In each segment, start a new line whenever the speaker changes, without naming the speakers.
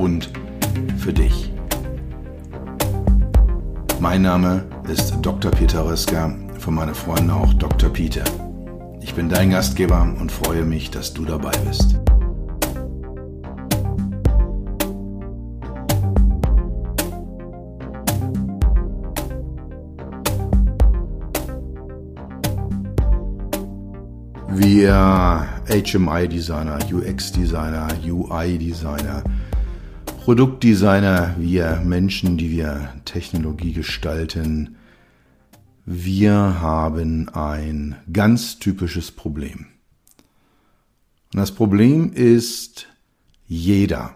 und für dich. Mein Name ist Dr. Peter Röska, von meinen Freunden auch Dr. Peter. Ich bin dein Gastgeber und freue mich, dass du dabei bist. Wir HMI-Designer, UX-Designer, UI-Designer, Produktdesigner, wir Menschen, die wir Technologie gestalten, wir haben ein ganz typisches Problem. Und das Problem ist jeder.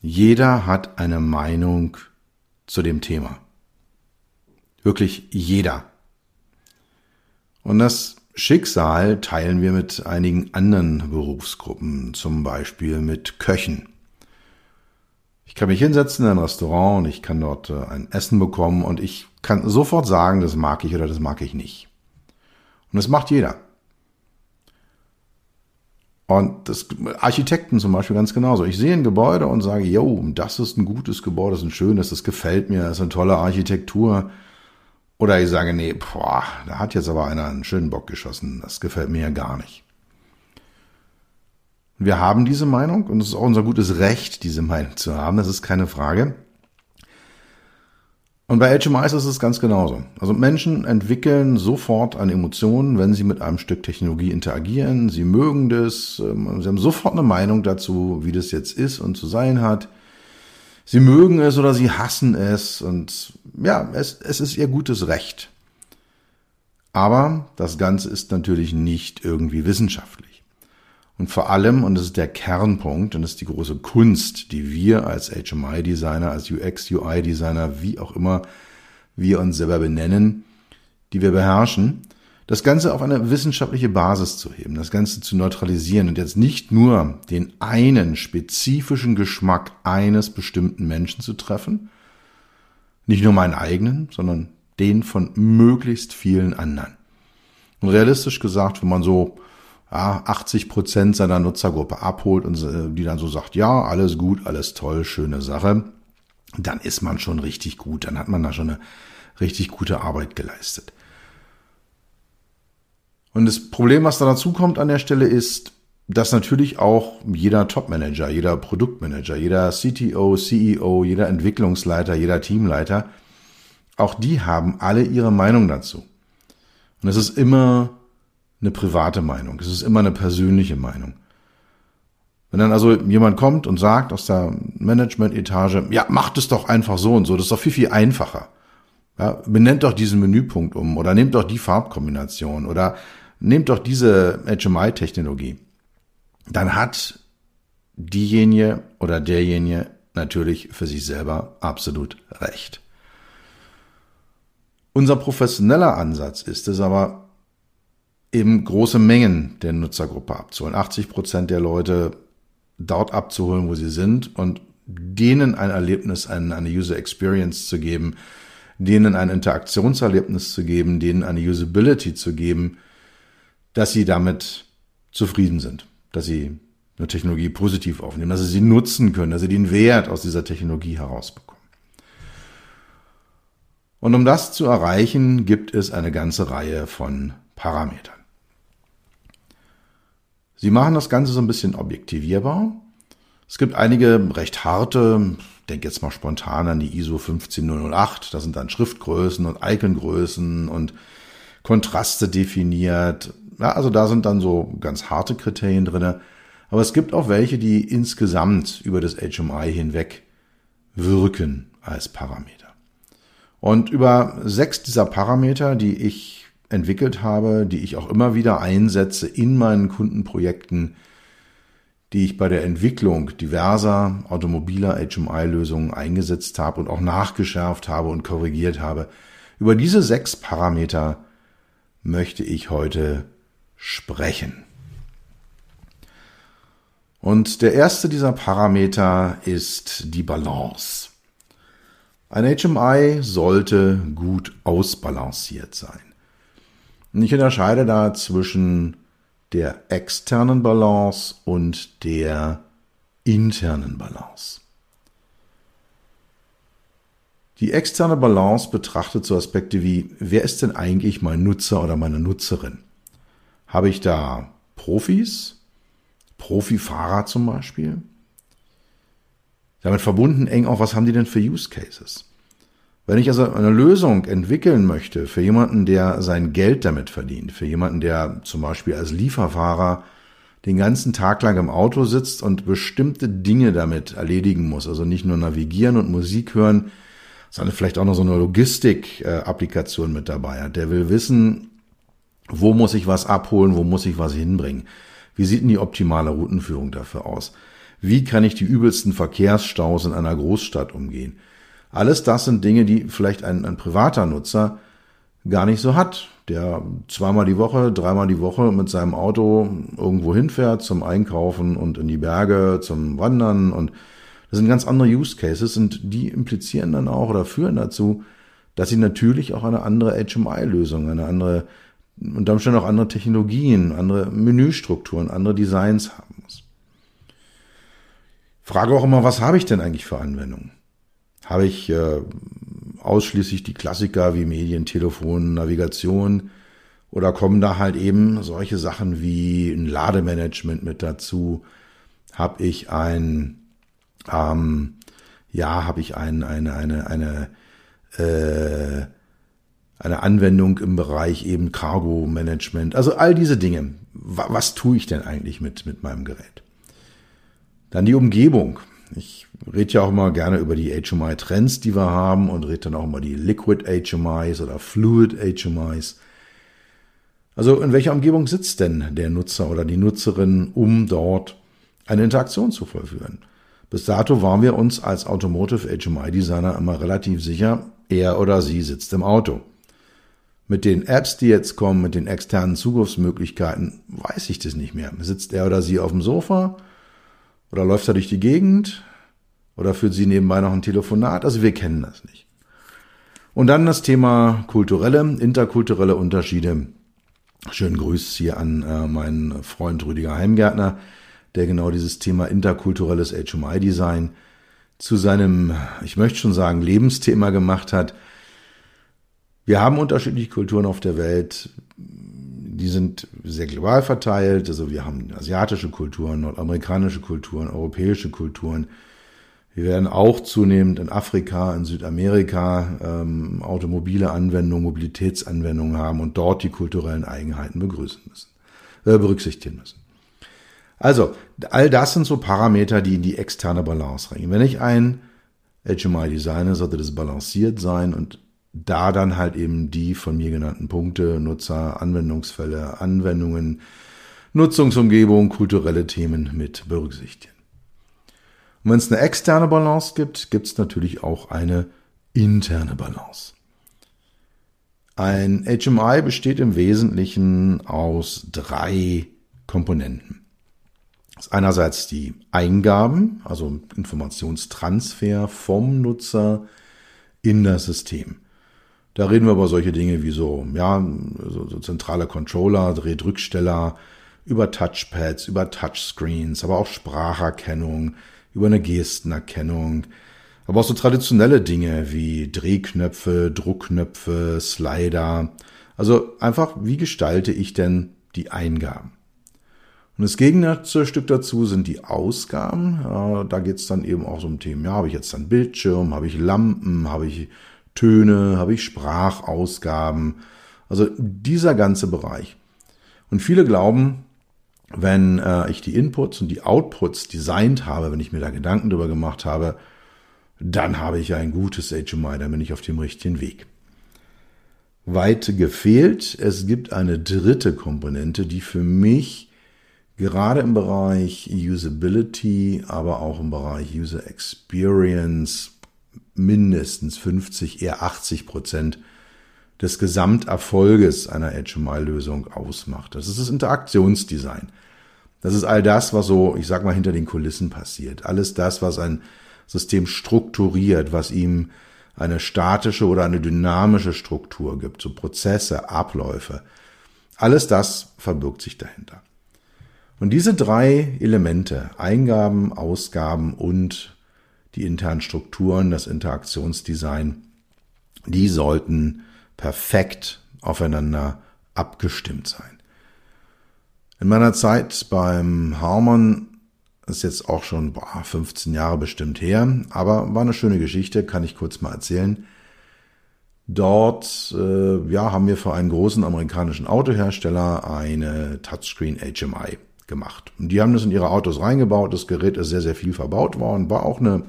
Jeder hat eine Meinung zu dem Thema. Wirklich jeder. Und das Schicksal teilen wir mit einigen anderen Berufsgruppen, zum Beispiel mit Köchen. Ich kann mich hinsetzen in ein Restaurant und ich kann dort äh, ein Essen bekommen und ich kann sofort sagen, das mag ich oder das mag ich nicht. Und das macht jeder. Und das Architekten zum Beispiel ganz genauso. Ich sehe ein Gebäude und sage, yo, das ist ein gutes Gebäude, das ist ein schönes, das gefällt mir, das ist eine tolle Architektur. Oder ich sage, nee, boah, da hat jetzt aber einer einen schönen Bock geschossen. Das gefällt mir ja gar nicht. Wir haben diese Meinung und es ist auch unser gutes Recht, diese Meinung zu haben. Das ist keine Frage. Und bei HMIs ist es ganz genauso. Also Menschen entwickeln sofort eine Emotion, wenn sie mit einem Stück Technologie interagieren. Sie mögen das, ähm, sie haben sofort eine Meinung dazu, wie das jetzt ist und zu sein hat. Sie mögen es oder sie hassen es und ja, es, es ist ihr gutes Recht. Aber das Ganze ist natürlich nicht irgendwie wissenschaftlich. Und vor allem, und das ist der Kernpunkt, und das ist die große Kunst, die wir als HMI-Designer, als UX, UI-Designer, wie auch immer wir uns selber benennen, die wir beherrschen, das Ganze auf eine wissenschaftliche Basis zu heben, das Ganze zu neutralisieren und jetzt nicht nur den einen spezifischen Geschmack eines bestimmten Menschen zu treffen, nicht nur meinen eigenen, sondern den von möglichst vielen anderen. Und realistisch gesagt, wenn man so 80 Prozent seiner Nutzergruppe abholt und die dann so sagt, ja, alles gut, alles toll, schöne Sache, dann ist man schon richtig gut, dann hat man da schon eine richtig gute Arbeit geleistet. Und das Problem, was da dazu kommt an der Stelle, ist, dass natürlich auch jeder Topmanager, jeder Produktmanager, jeder CTO, CEO, jeder Entwicklungsleiter, jeder Teamleiter, auch die haben alle ihre Meinung dazu. Und es ist immer eine private Meinung, es ist immer eine persönliche Meinung. Wenn dann also jemand kommt und sagt aus der Management-Etage, ja, macht es doch einfach so und so, das ist doch viel, viel einfacher. Ja, benennt doch diesen Menüpunkt um oder nehmt doch die Farbkombination oder nehmt doch diese HMI-Technologie, dann hat diejenige oder derjenige natürlich für sich selber absolut recht. Unser professioneller Ansatz ist es aber, eben große Mengen der Nutzergruppe abzuholen. 80 Prozent der Leute dort abzuholen, wo sie sind und denen ein Erlebnis, eine User Experience zu geben, denen ein Interaktionserlebnis zu geben, denen eine Usability zu geben, dass sie damit zufrieden sind, dass sie eine Technologie positiv aufnehmen, dass sie sie nutzen können, dass sie den Wert aus dieser Technologie herausbekommen. Und um das zu erreichen, gibt es eine ganze Reihe von Parametern. Sie machen das Ganze so ein bisschen objektivierbar. Es gibt einige recht harte, denke jetzt mal spontan an die ISO 15008, das sind dann Schriftgrößen und Icongrößen und Kontraste definiert, ja, also da sind dann so ganz harte Kriterien drinne. Aber es gibt auch welche, die insgesamt über das HMI hinweg wirken als Parameter. Und über sechs dieser Parameter, die ich entwickelt habe, die ich auch immer wieder einsetze in meinen Kundenprojekten, die ich bei der Entwicklung diverser automobiler HMI-Lösungen eingesetzt habe und auch nachgeschärft habe und korrigiert habe. Über diese sechs Parameter möchte ich heute sprechen. Und der erste dieser Parameter ist die Balance. Ein HMI sollte gut ausbalanciert sein. Ich unterscheide da zwischen der externen Balance und der internen Balance. Die externe Balance betrachtet so Aspekte wie, wer ist denn eigentlich mein Nutzer oder meine Nutzerin? Habe ich da Profis, Profifahrer zum Beispiel? Damit verbunden eng auch, was haben die denn für Use Cases? Wenn ich also eine Lösung entwickeln möchte für jemanden, der sein Geld damit verdient, für jemanden, der zum Beispiel als Lieferfahrer den ganzen Tag lang im Auto sitzt und bestimmte Dinge damit erledigen muss, also nicht nur navigieren und Musik hören, sondern vielleicht auch noch so eine Logistik-Applikation mit dabei hat. Der will wissen, wo muss ich was abholen, wo muss ich was hinbringen. Wie sieht denn die optimale Routenführung dafür aus? Wie kann ich die übelsten Verkehrsstaus in einer Großstadt umgehen? Alles das sind Dinge, die vielleicht ein, ein privater Nutzer gar nicht so hat, der zweimal die Woche, dreimal die Woche mit seinem Auto irgendwo hinfährt zum Einkaufen und in die Berge zum Wandern und das sind ganz andere Use Cases und die implizieren dann auch oder führen dazu, dass sie natürlich auch eine andere HMI-Lösung, eine andere, und dann schon auch andere Technologien, andere Menüstrukturen, andere Designs haben muss. Frage auch immer, was habe ich denn eigentlich für Anwendungen? Habe ich äh, ausschließlich die Klassiker wie Medien, Telefon, Navigation oder kommen da halt eben solche Sachen wie ein Lademanagement mit dazu? Habe ich ein, ähm, ja, habe ich ein, eine, eine, eine, äh, eine Anwendung im Bereich eben Cargo Management, also all diese Dinge. Was, tue ich denn eigentlich mit, mit meinem Gerät? Dann die Umgebung. Ich rede ja auch immer gerne über die HMI-Trends, die wir haben und rede dann auch immer die Liquid HMIs oder Fluid HMIs. Also in welcher Umgebung sitzt denn der Nutzer oder die Nutzerin, um dort eine Interaktion zu vollführen? Bis dato waren wir uns als Automotive HMI Designer immer relativ sicher, er oder sie sitzt im Auto. Mit den Apps, die jetzt kommen, mit den externen Zugriffsmöglichkeiten, weiß ich das nicht mehr. Sitzt er oder sie auf dem Sofa oder läuft er durch die Gegend? Oder führt sie nebenbei noch ein Telefonat? Also wir kennen das nicht. Und dann das Thema kulturelle, interkulturelle Unterschiede. Schönen Grüß hier an äh, meinen Freund Rüdiger Heimgärtner, der genau dieses Thema interkulturelles HMI-Design zu seinem, ich möchte schon sagen, Lebensthema gemacht hat. Wir haben unterschiedliche Kulturen auf der Welt die sind sehr global verteilt. Also wir haben asiatische Kulturen, nordamerikanische Kulturen, europäische Kulturen. Wir werden auch zunehmend in Afrika, in Südamerika ähm, automobile Anwendungen, Mobilitätsanwendungen haben und dort die kulturellen Eigenheiten begrüßen müssen, äh, berücksichtigen müssen. Also, all das sind so Parameter, die in die externe Balance reingehen. Wenn ich ein HMI designe, sollte das balanciert sein und da dann halt eben die von mir genannten Punkte, Nutzer, Anwendungsfälle, Anwendungen, Nutzungsumgebung, kulturelle Themen mit berücksichtigen. Und wenn es eine externe Balance gibt, gibt es natürlich auch eine interne Balance. Ein HMI besteht im Wesentlichen aus drei Komponenten. Das ist einerseits die Eingaben, also Informationstransfer vom Nutzer in das System. Da reden wir über solche Dinge wie so, ja, so, so zentrale Controller, Drehdrücksteller, über Touchpads, über Touchscreens, aber auch Spracherkennung, über eine Gestenerkennung, aber auch so traditionelle Dinge wie Drehknöpfe, Druckknöpfe, Slider. Also einfach, wie gestalte ich denn die Eingaben? Und das Gegenstück dazu sind die Ausgaben. Da geht's dann eben auch so um Themen. Ja, habe ich jetzt einen Bildschirm, habe ich Lampen, habe ich Töne, habe ich Sprachausgaben. Also dieser ganze Bereich. Und viele glauben, wenn äh, ich die Inputs und die Outputs designt habe, wenn ich mir da Gedanken drüber gemacht habe, dann habe ich ein gutes HMI, dann bin ich auf dem richtigen Weg. Weit gefehlt, es gibt eine dritte Komponente, die für mich gerade im Bereich Usability, aber auch im Bereich User Experience mindestens 50, eher 80 Prozent des Gesamterfolges einer HMI-Lösung ausmacht. Das ist das Interaktionsdesign. Das ist all das, was so, ich sag mal, hinter den Kulissen passiert. Alles das, was ein System strukturiert, was ihm eine statische oder eine dynamische Struktur gibt, so Prozesse, Abläufe. Alles das verbirgt sich dahinter. Und diese drei Elemente, Eingaben, Ausgaben und die internen Strukturen, das Interaktionsdesign, die sollten perfekt aufeinander abgestimmt sein. In meiner Zeit beim Harmon ist jetzt auch schon boah, 15 Jahre bestimmt her, aber war eine schöne Geschichte, kann ich kurz mal erzählen. Dort äh, ja, haben wir für einen großen amerikanischen Autohersteller eine Touchscreen HMI gemacht. Und die haben das in ihre Autos reingebaut. Das Gerät ist sehr, sehr viel verbaut worden. War auch eine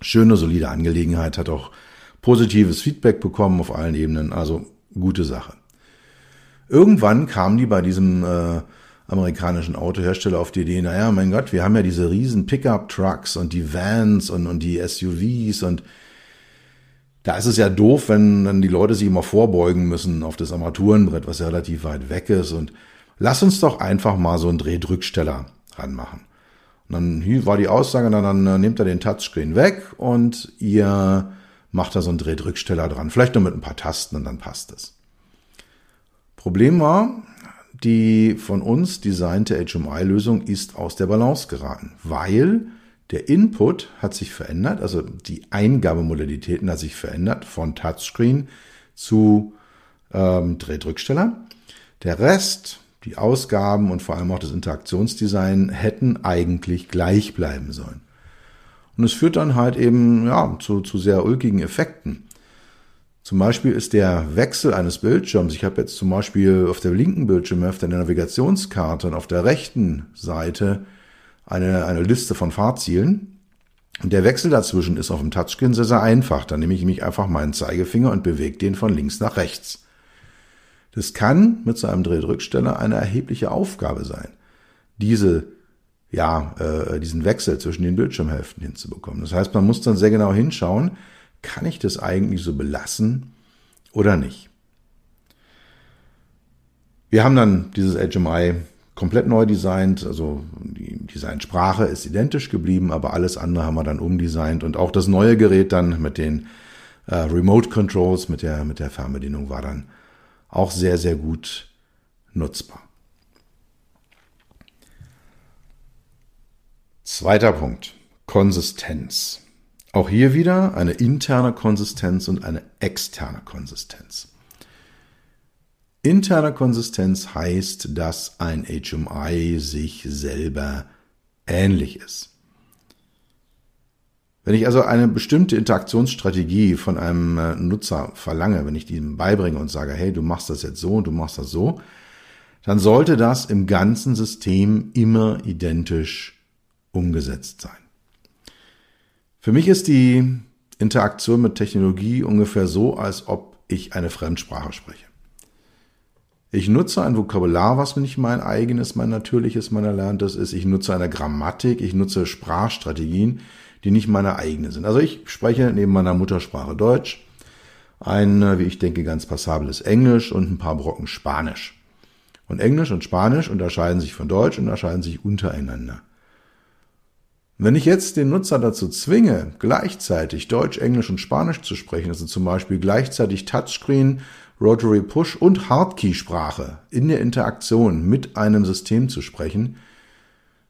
schöne, solide Angelegenheit. Hat auch positives Feedback bekommen auf allen Ebenen. Also gute Sache. Irgendwann kamen die bei diesem äh, amerikanischen Autohersteller auf die Idee, naja, mein Gott, wir haben ja diese riesen Pickup-Trucks und die Vans und, und die SUVs und da ist es ja doof, wenn dann die Leute sich immer vorbeugen müssen auf das Armaturenbrett, was ja relativ weit weg ist und lass uns doch einfach mal so einen Drehdrücksteller ranmachen. Und dann war die Aussage, dann, dann äh, nehmt er den Touchscreen weg und ihr macht da so einen Drehdrücksteller dran. Vielleicht nur mit ein paar Tasten und dann passt es. Problem war, die von uns designte HMI-Lösung ist aus der Balance geraten, weil der Input hat sich verändert, also die Eingabemodalitäten hat sich verändert von Touchscreen zu ähm, Drehdrücksteller. Der Rest die Ausgaben und vor allem auch das Interaktionsdesign hätten eigentlich gleich bleiben sollen. Und es führt dann halt eben ja, zu, zu sehr ulkigen Effekten. Zum Beispiel ist der Wechsel eines Bildschirms, ich habe jetzt zum Beispiel auf der linken Bildschirmhälfte eine Navigationskarte und auf der rechten Seite eine, eine Liste von Fahrzielen. Und der Wechsel dazwischen ist auf dem Touchscreen sehr, sehr einfach. Da nehme ich mich einfach meinen Zeigefinger und bewege den von links nach rechts. Das kann mit so einem Drehdrücksteller eine erhebliche Aufgabe sein, diese ja, äh, diesen Wechsel zwischen den Bildschirmhälften hinzubekommen. Das heißt, man muss dann sehr genau hinschauen, kann ich das eigentlich so belassen oder nicht? Wir haben dann dieses HMI komplett neu designt, also die Designsprache ist identisch geblieben, aber alles andere haben wir dann umdesignt und auch das neue Gerät dann mit den äh, Remote Controls, mit der, mit der Fernbedienung war dann auch sehr, sehr gut nutzbar. Zweiter Punkt. Konsistenz. Auch hier wieder eine interne Konsistenz und eine externe Konsistenz. Interne Konsistenz heißt, dass ein HMI sich selber ähnlich ist. Wenn ich also eine bestimmte Interaktionsstrategie von einem äh, Nutzer verlange, wenn ich ihm beibringe und sage, hey, du machst das jetzt so und du machst das so, dann sollte das im ganzen System immer identisch umgesetzt sein. Für mich ist die Interaktion mit Technologie ungefähr so, als ob ich eine Fremdsprache spreche. Ich nutze ein Vokabular, was nicht mein eigenes, mein natürliches, mein erlerntes ist. Ich nutze eine Grammatik, ich nutze Sprachstrategien, die nicht meine eigene sind. Also ich spreche neben meiner Muttersprache Deutsch ein, wie ich denke, ganz passables Englisch und ein paar Brocken Spanisch. Und Englisch und Spanisch unterscheiden sich von Deutsch und unterscheiden sich untereinander. Wenn ich jetzt den Nutzer dazu zwinge, gleichzeitig Deutsch, Englisch und Spanisch zu sprechen, also zum Beispiel gleichzeitig Touchscreen, Rotary Push und Hardkey-Sprache in der Interaktion mit einem System zu sprechen,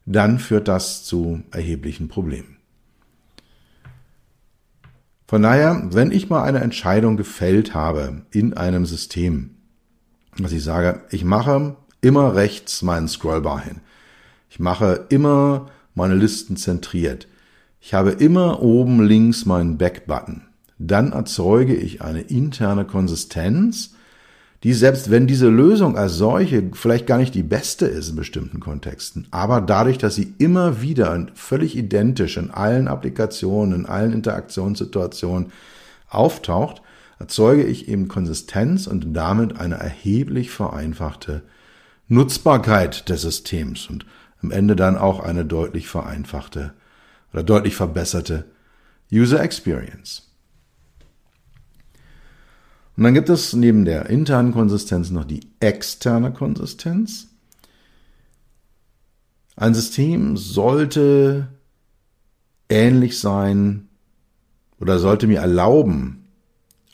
dann führt das zu erheblichen Problemen. Von daher, wenn ich mal eine Entscheidung gefällt habe in einem System, dass ich sage, ich mache immer rechts meinen Scrollbar hin. Ich mache immer meine Listen zentriert. Ich habe immer oben links meinen Back-Button. Dann erzeuge ich eine interne Konsistenz, die selbst wenn diese Lösung als solche vielleicht gar nicht die beste ist in bestimmten Kontexten, aber dadurch, dass sie immer wieder völlig identisch in allen Applikationen, in allen Interaktionssituationen auftaucht, erzeuge ich eben Konsistenz und damit eine erheblich vereinfachte Nutzbarkeit des Systems und am Ende dann auch eine deutlich vereinfachte oder deutlich verbesserte User Experience. Und dann gibt es neben der internen Konsistenz noch die externe Konsistenz. Ein System sollte ähnlich sein oder sollte mir erlauben,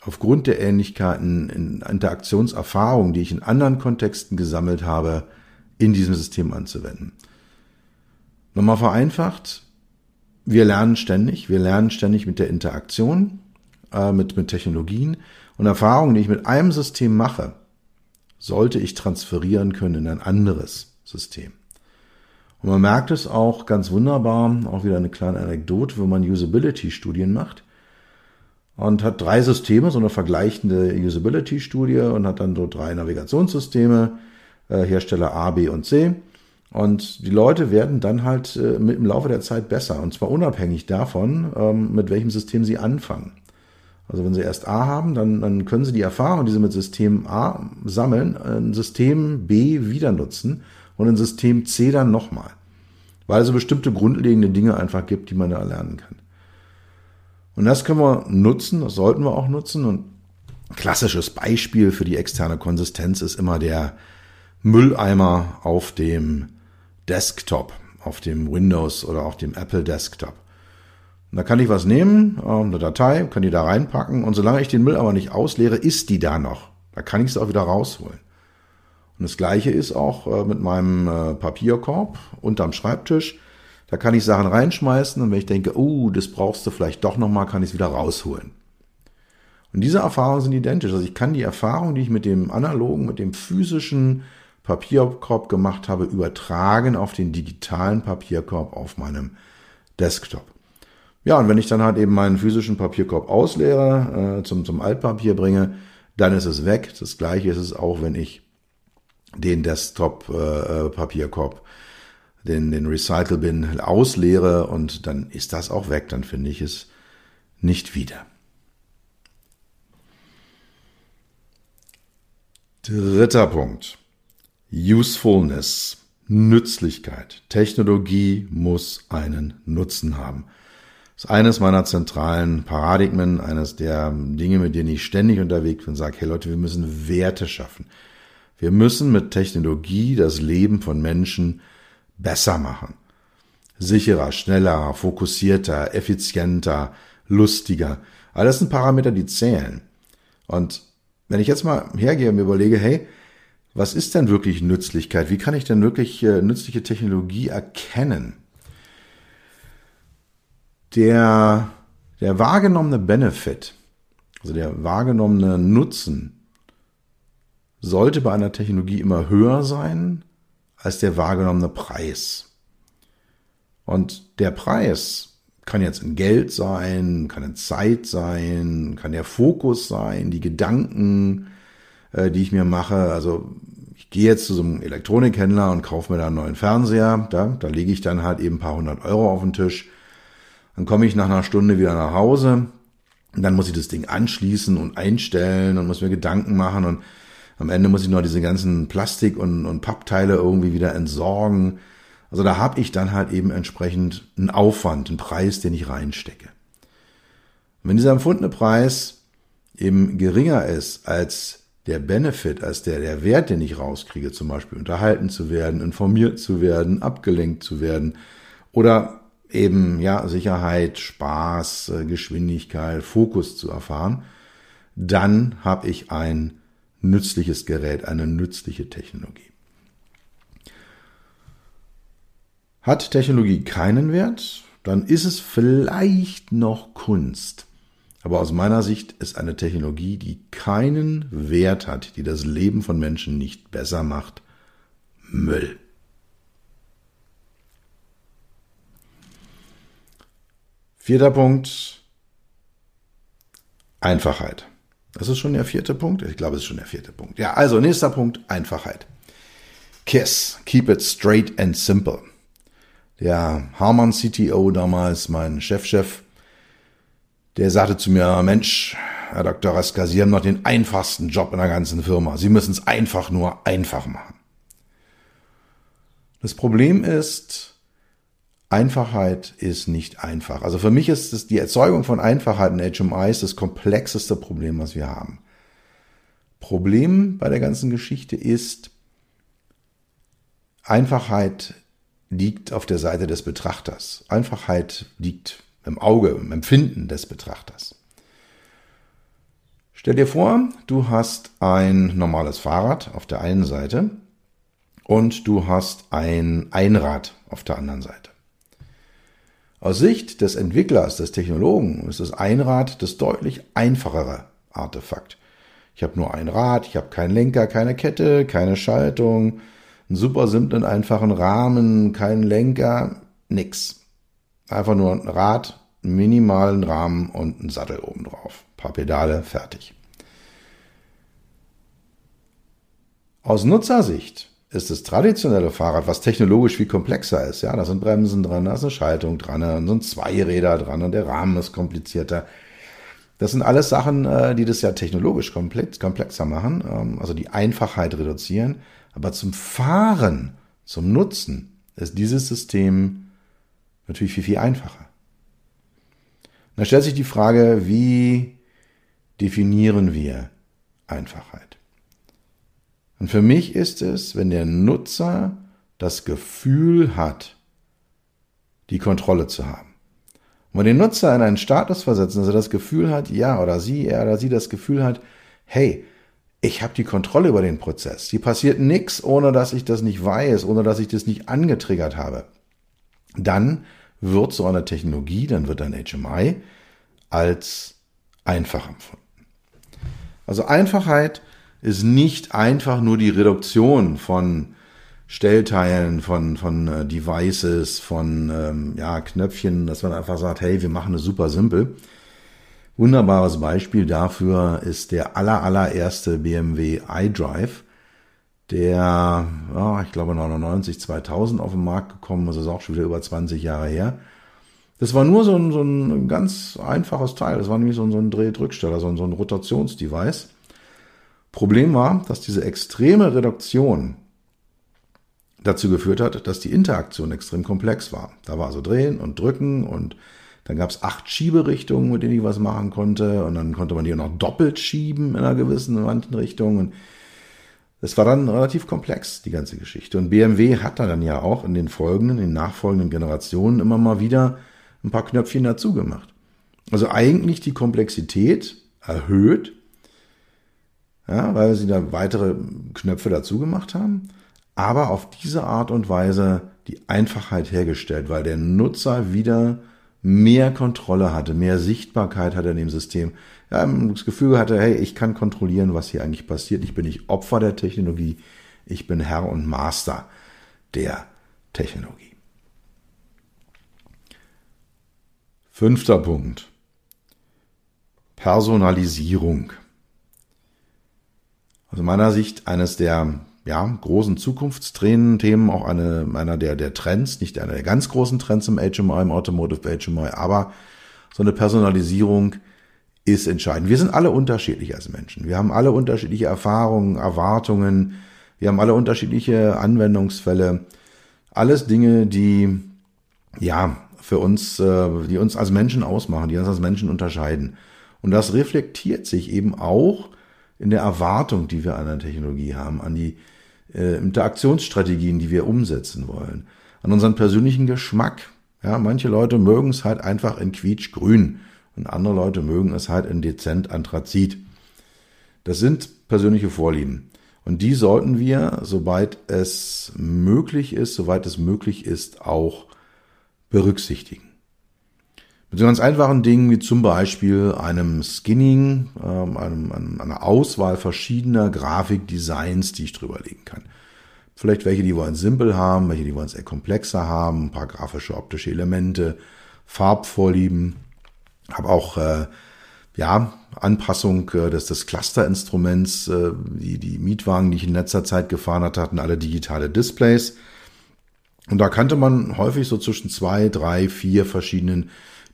aufgrund der Ähnlichkeiten in Interaktionserfahrungen, die ich in anderen Kontexten gesammelt habe, in diesem System anzuwenden. Nochmal vereinfacht, wir lernen ständig, wir lernen ständig mit der Interaktion, äh, mit, mit Technologien und Erfahrungen, die ich mit einem System mache, sollte ich transferieren können in ein anderes System. Und man merkt es auch ganz wunderbar, auch wieder eine kleine Anekdote, wenn man Usability-Studien macht und hat drei Systeme, so eine vergleichende Usability-Studie und hat dann so drei Navigationssysteme, äh, Hersteller A, B und C. Und die Leute werden dann halt äh, mit im Laufe der Zeit besser. Und zwar unabhängig davon, ähm, mit welchem System sie anfangen. Also wenn sie erst A haben, dann, dann können sie die Erfahrung, die sie mit System A sammeln, in System B wieder nutzen und in System C dann nochmal. Weil es so bestimmte grundlegende Dinge einfach gibt, die man da erlernen kann. Und das können wir nutzen, das sollten wir auch nutzen. Und klassisches Beispiel für die externe Konsistenz ist immer der Mülleimer auf dem Desktop, auf dem Windows oder auf dem Apple Desktop. Und da kann ich was nehmen, äh, eine Datei, kann die da reinpacken und solange ich den Müll aber nicht ausleere, ist die da noch. Da kann ich sie auch wieder rausholen. Und das gleiche ist auch äh, mit meinem äh, Papierkorb unterm Schreibtisch. Da kann ich Sachen reinschmeißen und wenn ich denke, oh, das brauchst du vielleicht doch nochmal, kann ich es wieder rausholen. Und diese Erfahrungen sind identisch. Also ich kann die Erfahrung, die ich mit dem analogen, mit dem physischen Papierkorb gemacht habe, übertragen auf den digitalen Papierkorb auf meinem Desktop. Ja, und wenn ich dann halt eben meinen physischen Papierkorb ausleere, äh, zum, zum Altpapier bringe, dann ist es weg. Das gleiche ist es auch, wenn ich den Desktop-Papierkorb, äh, den, den Recycle-Bin ausleere und dann ist das auch weg, dann finde ich es nicht wieder. Dritter Punkt. Usefulness. Nützlichkeit. Technologie muss einen Nutzen haben. Das ist eines meiner zentralen Paradigmen, eines der Dinge, mit denen ich ständig unterwegs bin, sage, hey Leute, wir müssen Werte schaffen. Wir müssen mit Technologie das Leben von Menschen besser machen. Sicherer, schneller, fokussierter, effizienter, lustiger. Alles sind Parameter, die zählen. Und wenn ich jetzt mal hergehe und mir überlege, hey, was ist denn wirklich Nützlichkeit? Wie kann ich denn wirklich äh, nützliche Technologie erkennen? Der, der wahrgenommene Benefit, also der wahrgenommene Nutzen sollte bei einer Technologie immer höher sein als der wahrgenommene Preis. Und der Preis kann jetzt in Geld sein, kann in Zeit sein, kann der Fokus sein, die Gedanken, äh, die ich mir mache. Also ich gehe jetzt zu so einem Elektronikhändler und kaufe mir da einen neuen Fernseher. Da, da lege ich dann halt eben ein paar hundert Euro auf den Tisch. Dann komme ich nach einer Stunde wieder nach Hause. Und dann muss ich das Ding anschließen und einstellen und muss mir Gedanken machen und am Ende muss ich noch diese ganzen Plastik- und, und Pappteile irgendwie wieder entsorgen. Also da habe ich dann halt eben entsprechend einen Aufwand, einen Preis, den ich reinstecke. Und wenn dieser empfundene Preis eben geringer ist als der Benefit, als der, der Wert, den ich rauskriege, zum Beispiel unterhalten zu werden, informiert zu werden, abgelenkt zu werden oder eben, ja, Sicherheit, Spaß, äh, Geschwindigkeit, Fokus zu erfahren, dann habe ich ein nützliches Gerät, eine nützliche Technologie. Hat Technologie keinen Wert, dann ist es vielleicht noch Kunst. Aber aus meiner Sicht ist eine Technologie, die keinen Wert hat, die das Leben von Menschen nicht besser macht, Müll. Vierter Punkt. Einfachheit. Das ist schon der vierte Punkt? Ich glaube, es ist schon der vierte Punkt. Ja, also nächster Punkt, Einfachheit. KISS, keep it straight and simple. Der Harman CTO damals, mein Chefchef, der sagte zu mir, Mensch, Herr Dr. Raska, Sie haben noch den einfachsten Job in der ganzen Firma. Sie müssen es einfach nur einfach machen. Das Problem ist, Einfachheit ist nicht einfach. Also für mich ist es die Erzeugung von Einfachheit in HMI ist das komplexeste Problem, was wir haben. Problem bei der ganzen Geschichte ist, Einfachheit liegt auf der Seite des Betrachters. Einfachheit liegt im Auge, im Empfinden des Betrachters. Stell dir vor, du hast ein normales Fahrrad auf der einen Seite und du hast ein Einrad auf der anderen Seite. Aus Sicht des Entwicklers, des Technologen, ist das Einrad das deutlich einfachere Artefakt. Ich habe nur ein Rad, ich habe keinen Lenker, keine Kette, keine Schaltung, einen super simplen, einfachen Rahmen, keinen Lenker, nix. Einfach nur ein Rad, einen minimalen Rahmen und einen Sattel oben drauf. Paar Pedale, fertig. Aus Nutzersicht ist das traditionelle Fahrrad, was technologisch viel komplexer ist. Ja, da sind Bremsen dran, da ist eine Schaltung dran, da sind zwei Räder dran und der Rahmen ist komplizierter. Das sind alles Sachen, äh, die das ja technologisch komplexer machen, ähm, also die Einfachheit reduzieren. Aber zum Fahren, zum Nutzen ist dieses System natürlich viel, viel einfacher. Da stellt sich die Frage, wie definieren wir Einfachheit? Und für mich ist es, wenn der Nutzer das Gefühl hat, die Kontrolle zu haben. Und wenn den Nutzer in einen Status versetzen, dass er das Gefühl hat, ja, oder sie, er oder sie das Gefühl hat, hey, ich habe die Kontrolle über den Prozess. Die passiert nichts, ohne dass ich das nicht weiß, ohne dass ich das nicht angetriggert habe. Dann wird so eine Technologie, dann wird ein HMI als einfach empfunden. Also Einfachheit ist nicht einfach nur die Reduktion von Stellteilen, von, von äh, Devices, von ähm, ja, Knöpfchen, dass man einfach sagt, hey, wir machen es super simpel. Wunderbares Beispiel dafür ist der aller, allererste BMW iDrive, der, ja, ich glaube 99, 2000 auf den Markt gekommen ist, ist auch schon wieder über 20 Jahre her. Das war nur so ein, so ein ganz einfaches Teil. Das war nämlich so ein, so ein Drehdrücksteller, so ein, so ein Rotationsdevice. Problem war, dass diese extreme Reduktion dazu geführt hat, dass die Interaktion extrem komplex war. Da war also Drehen und Drücken und dann gab es acht Schieberichtungen, mit denen ich was machen konnte und dann konnte man die auch noch doppelt schieben in einer gewissen in manchen Richtung. Und das war dann relativ komplex, die ganze Geschichte. Und BMW hat da dann ja auch in den folgenden, in den nachfolgenden Generationen immer mal wieder ein paar Knöpfchen dazu gemacht. Also eigentlich die Komplexität erhöht, ja, weil sie da weitere Knöpfe dazu gemacht haben, aber auf diese Art und Weise die Einfachheit hergestellt, weil der Nutzer wieder mehr Kontrolle hatte, mehr Sichtbarkeit hatte in dem System. Ja, das Gefühl hatte, hey, ich kann kontrollieren, was hier eigentlich passiert. Ich bin nicht Opfer der Technologie, ich bin Herr und Master der Technologie. Fünfter Punkt. Personalisierung. Aus meiner Sicht eines der ja, großen Zukunftsthemen, auch eine, einer der, der Trends, nicht einer der ganz großen Trends im HMI, im Automotive HMI, aber so eine Personalisierung ist entscheidend. Wir sind alle unterschiedlich als Menschen. Wir haben alle unterschiedliche Erfahrungen, Erwartungen. Wir haben alle unterschiedliche Anwendungsfälle. Alles Dinge, die, ja, für uns, äh, die uns als Menschen ausmachen, die uns als Menschen unterscheiden. Und das reflektiert sich eben auch in der Erwartung, die wir an der Technologie haben, an die äh, Interaktionsstrategien, die wir umsetzen wollen, an unseren persönlichen Geschmack. Ja, manche Leute mögen es halt einfach in quietschgrün und andere Leute mögen es halt in dezent Anthrazit. Das sind persönliche Vorlieben. Und die sollten wir, sobald es möglich ist, soweit es möglich ist, auch berücksichtigen. Mit so ganz einfachen Dingen wie zum Beispiel einem Skinning, ähm, einem, einem, einer Auswahl verschiedener Grafikdesigns, die ich drüberlegen kann. Vielleicht welche, die wollen simpel haben, welche, die wollen es eher komplexer haben, ein paar grafische, optische Elemente, Farbvorlieben, habe auch äh, ja Anpassung äh, des, des Clusterinstruments, äh, die, die Mietwagen, die ich in letzter Zeit gefahren hatte, hatten alle digitale Displays. Und da kannte man häufig so zwischen zwei, drei, vier verschiedenen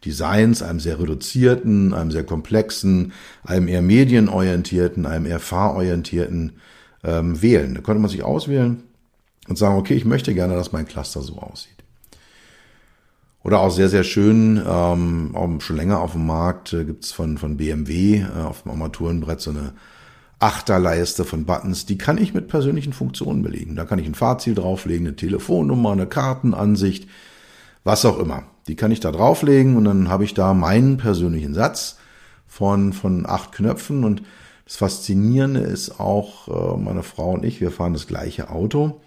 Designs, einem sehr reduzierten, einem sehr komplexen, einem eher medienorientierten, einem eher fahrorientierten ähm, wählen. Da konnte man sich auswählen, und sagen, okay, ich möchte gerne, dass mein Cluster so aussieht. Oder auch sehr, sehr schön, ähm, auch schon länger auf dem Markt äh, gibt's von, von BMW äh, auf dem Armaturenbrett so eine Achterleiste von Buttons, die kann ich mit persönlichen Funktionen belegen. Da kann ich ein Fahrziel drauflegen, eine Telefonnummer, eine Kartenansicht, was auch immer. Die kann ich da drauflegen und dann habe ich da meinen persönlichen Satz von, von acht Knöpfen und das Faszinierende ist auch, äh, meine Frau und ich, wir fahren das gleiche Auto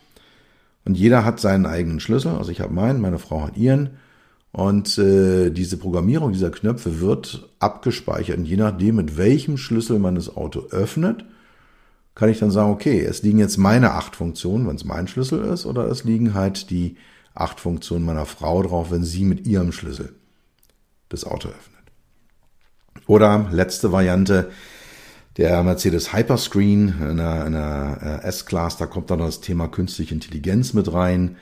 und jeder hat seinen eigenen Schlüssel. Also ich habe meinen, meine Frau hat ihren. Und äh, diese Programmierung dieser Knöpfe wird abgespeichert. Und je nachdem, mit welchem Schlüssel man das Auto öffnet, kann ich dann sagen, okay, es liegen jetzt meine acht Funktionen, wenn es mein Schlüssel ist, oder es liegen halt die acht Funktionen meiner Frau drauf, wenn sie mit ihrem Schlüssel das Auto öffnet. Oder letzte Variante, der Mercedes Hyperscreen in einer, in einer äh, S-Class, da kommt dann das Thema künstliche Intelligenz mit rein.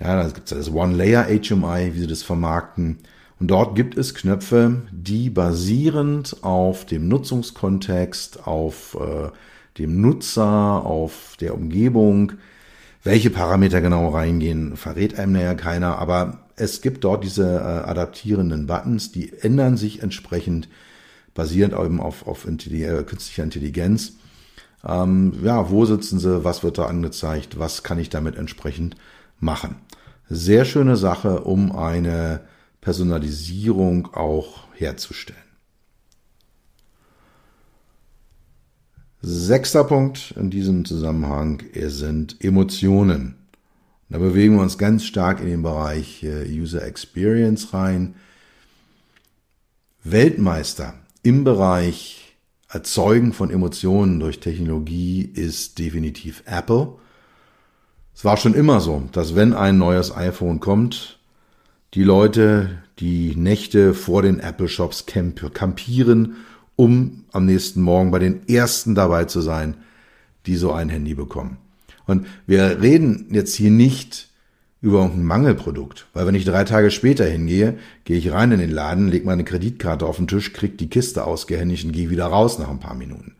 Ja, da gibt es das One-Layer HMI, wie sie das vermarkten. Und dort gibt es Knöpfe, die basierend auf dem Nutzungskontext, auf äh, dem Nutzer, auf der Umgebung, welche Parameter genau reingehen, verrät einem näher keiner, aber es gibt dort diese äh, adaptierenden Buttons, die ändern sich entsprechend, basierend eben auf, auf Intelli äh, künstlicher Intelligenz. Ähm, ja, wo sitzen sie, was wird da angezeigt, was kann ich damit entsprechend machen. Sehr schöne Sache, um eine Personalisierung auch herzustellen. Sechster Punkt in diesem Zusammenhang sind Emotionen. Da bewegen wir uns ganz stark in den Bereich äh, User Experience rein. Weltmeister im Bereich Erzeugen von Emotionen durch Technologie ist definitiv Apple. Es war schon immer so, dass wenn ein neues iPhone kommt, die Leute die Nächte vor den Apple Shops campieren, um am nächsten Morgen bei den ersten dabei zu sein, die so ein Handy bekommen. Und wir reden jetzt hier nicht über ein Mangelprodukt, weil wenn ich drei Tage später hingehe, gehe ich rein in den Laden, lege meine Kreditkarte auf den Tisch, krieg die Kiste ausgehändigt und gehe wieder raus nach ein paar Minuten.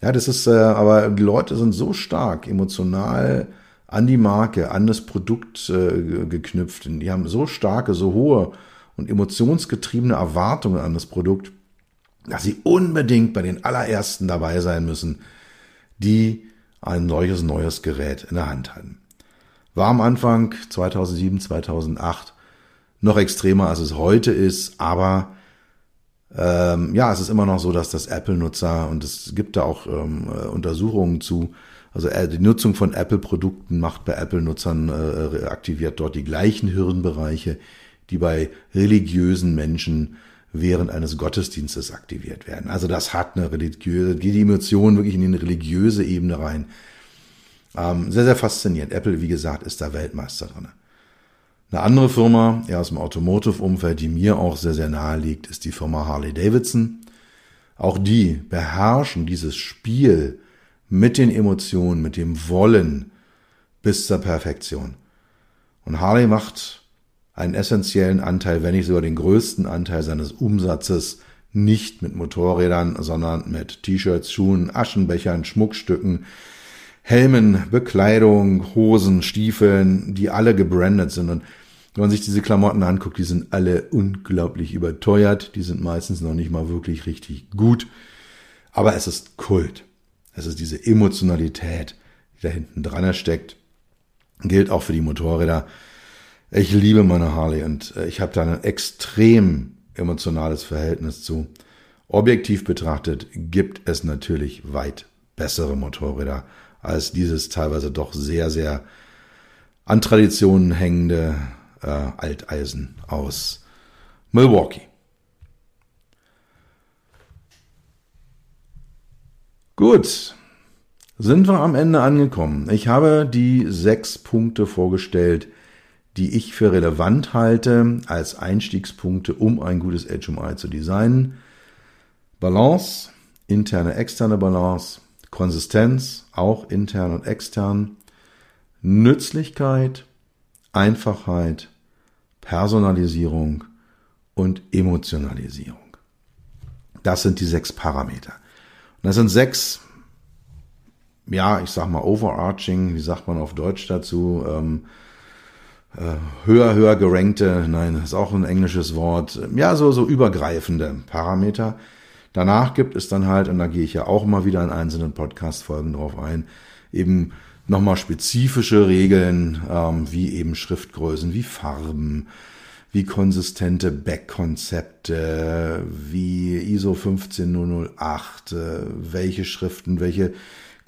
Ja, das ist, äh, aber die Leute sind so stark emotional an die Marke, an das Produkt äh, geknüpft. Und die haben so starke, so hohe und emotionsgetriebene Erwartungen an das Produkt, dass sie unbedingt bei den allerersten dabei sein müssen, die ein solches neues Gerät in der Hand hatten. War am Anfang 2007, 2008 noch extremer, als es heute ist, aber ähm, ja, es ist immer noch so, dass das Apple-Nutzer, und es gibt da auch ähm, äh, Untersuchungen zu, also äh, die Nutzung von Apple-Produkten macht bei Apple-Nutzern, äh, aktiviert dort die gleichen Hirnbereiche, die bei religiösen Menschen während eines Gottesdienstes aktiviert werden. Also das hat eine religiöse, geht die Emotion wirklich in die religiöse Ebene rein. Ähm, sehr, sehr faszinierend. Apple, wie gesagt, ist da Weltmeister drin. Eine andere Firma ja, aus dem Automotive-Umfeld, die mir auch sehr, sehr nahe liegt, ist die Firma Harley Davidson. Auch die beherrschen dieses Spiel mit den Emotionen, mit dem Wollen bis zur Perfektion. Und Harley macht einen essentiellen Anteil, wenn nicht sogar den größten Anteil seines Umsatzes nicht mit Motorrädern, sondern mit T-Shirts, Schuhen, Aschenbechern, Schmuckstücken, Helmen, Bekleidung, Hosen, Stiefeln, die alle gebrandet sind. Und wenn man sich diese Klamotten anguckt, die sind alle unglaublich überteuert. Die sind meistens noch nicht mal wirklich richtig gut. Aber es ist Kult. Es ist diese Emotionalität, die da hinten dran steckt. Gilt auch für die Motorräder. Ich liebe meine Harley und äh, ich habe da ein extrem emotionales Verhältnis zu. Objektiv betrachtet gibt es natürlich weit bessere Motorräder als dieses teilweise doch sehr, sehr an Traditionen hängende äh, Alteisen aus Milwaukee. Gut, sind wir am Ende angekommen. Ich habe die sechs Punkte vorgestellt, die ich für relevant halte als Einstiegspunkte, um ein gutes HMI zu designen. Balance, interne, externe Balance, Konsistenz, auch intern und extern, Nützlichkeit, Einfachheit, Personalisierung und Emotionalisierung. Das sind die sechs Parameter. Und das sind sechs ja, ich sag mal overarching, wie sagt man auf Deutsch dazu, ähm, äh, höher, höher gerankte, nein, ist auch ein englisches Wort, ja, so, so übergreifende Parameter. Danach gibt es dann halt, und da gehe ich ja auch mal wieder in einzelnen Podcast-Folgen drauf ein, eben nochmal spezifische Regeln, ähm, wie eben Schriftgrößen, wie Farben, wie konsistente Backkonzepte, wie ISO 15008, äh, welche Schriften, welche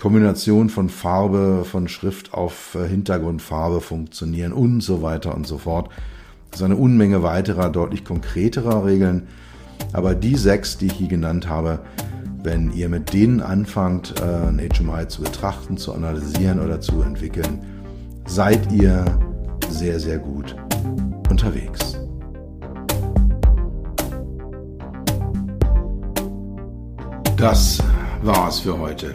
Kombination von Farbe, von Schrift auf äh, Hintergrundfarbe funktionieren und so weiter und so fort. Das ist eine Unmenge weiterer, deutlich konkreterer Regeln. Aber die sechs, die ich hier genannt habe, wenn ihr mit denen anfangt, äh, ein HMI zu betrachten, zu analysieren oder zu entwickeln, seid ihr sehr, sehr gut unterwegs. Das war's für heute.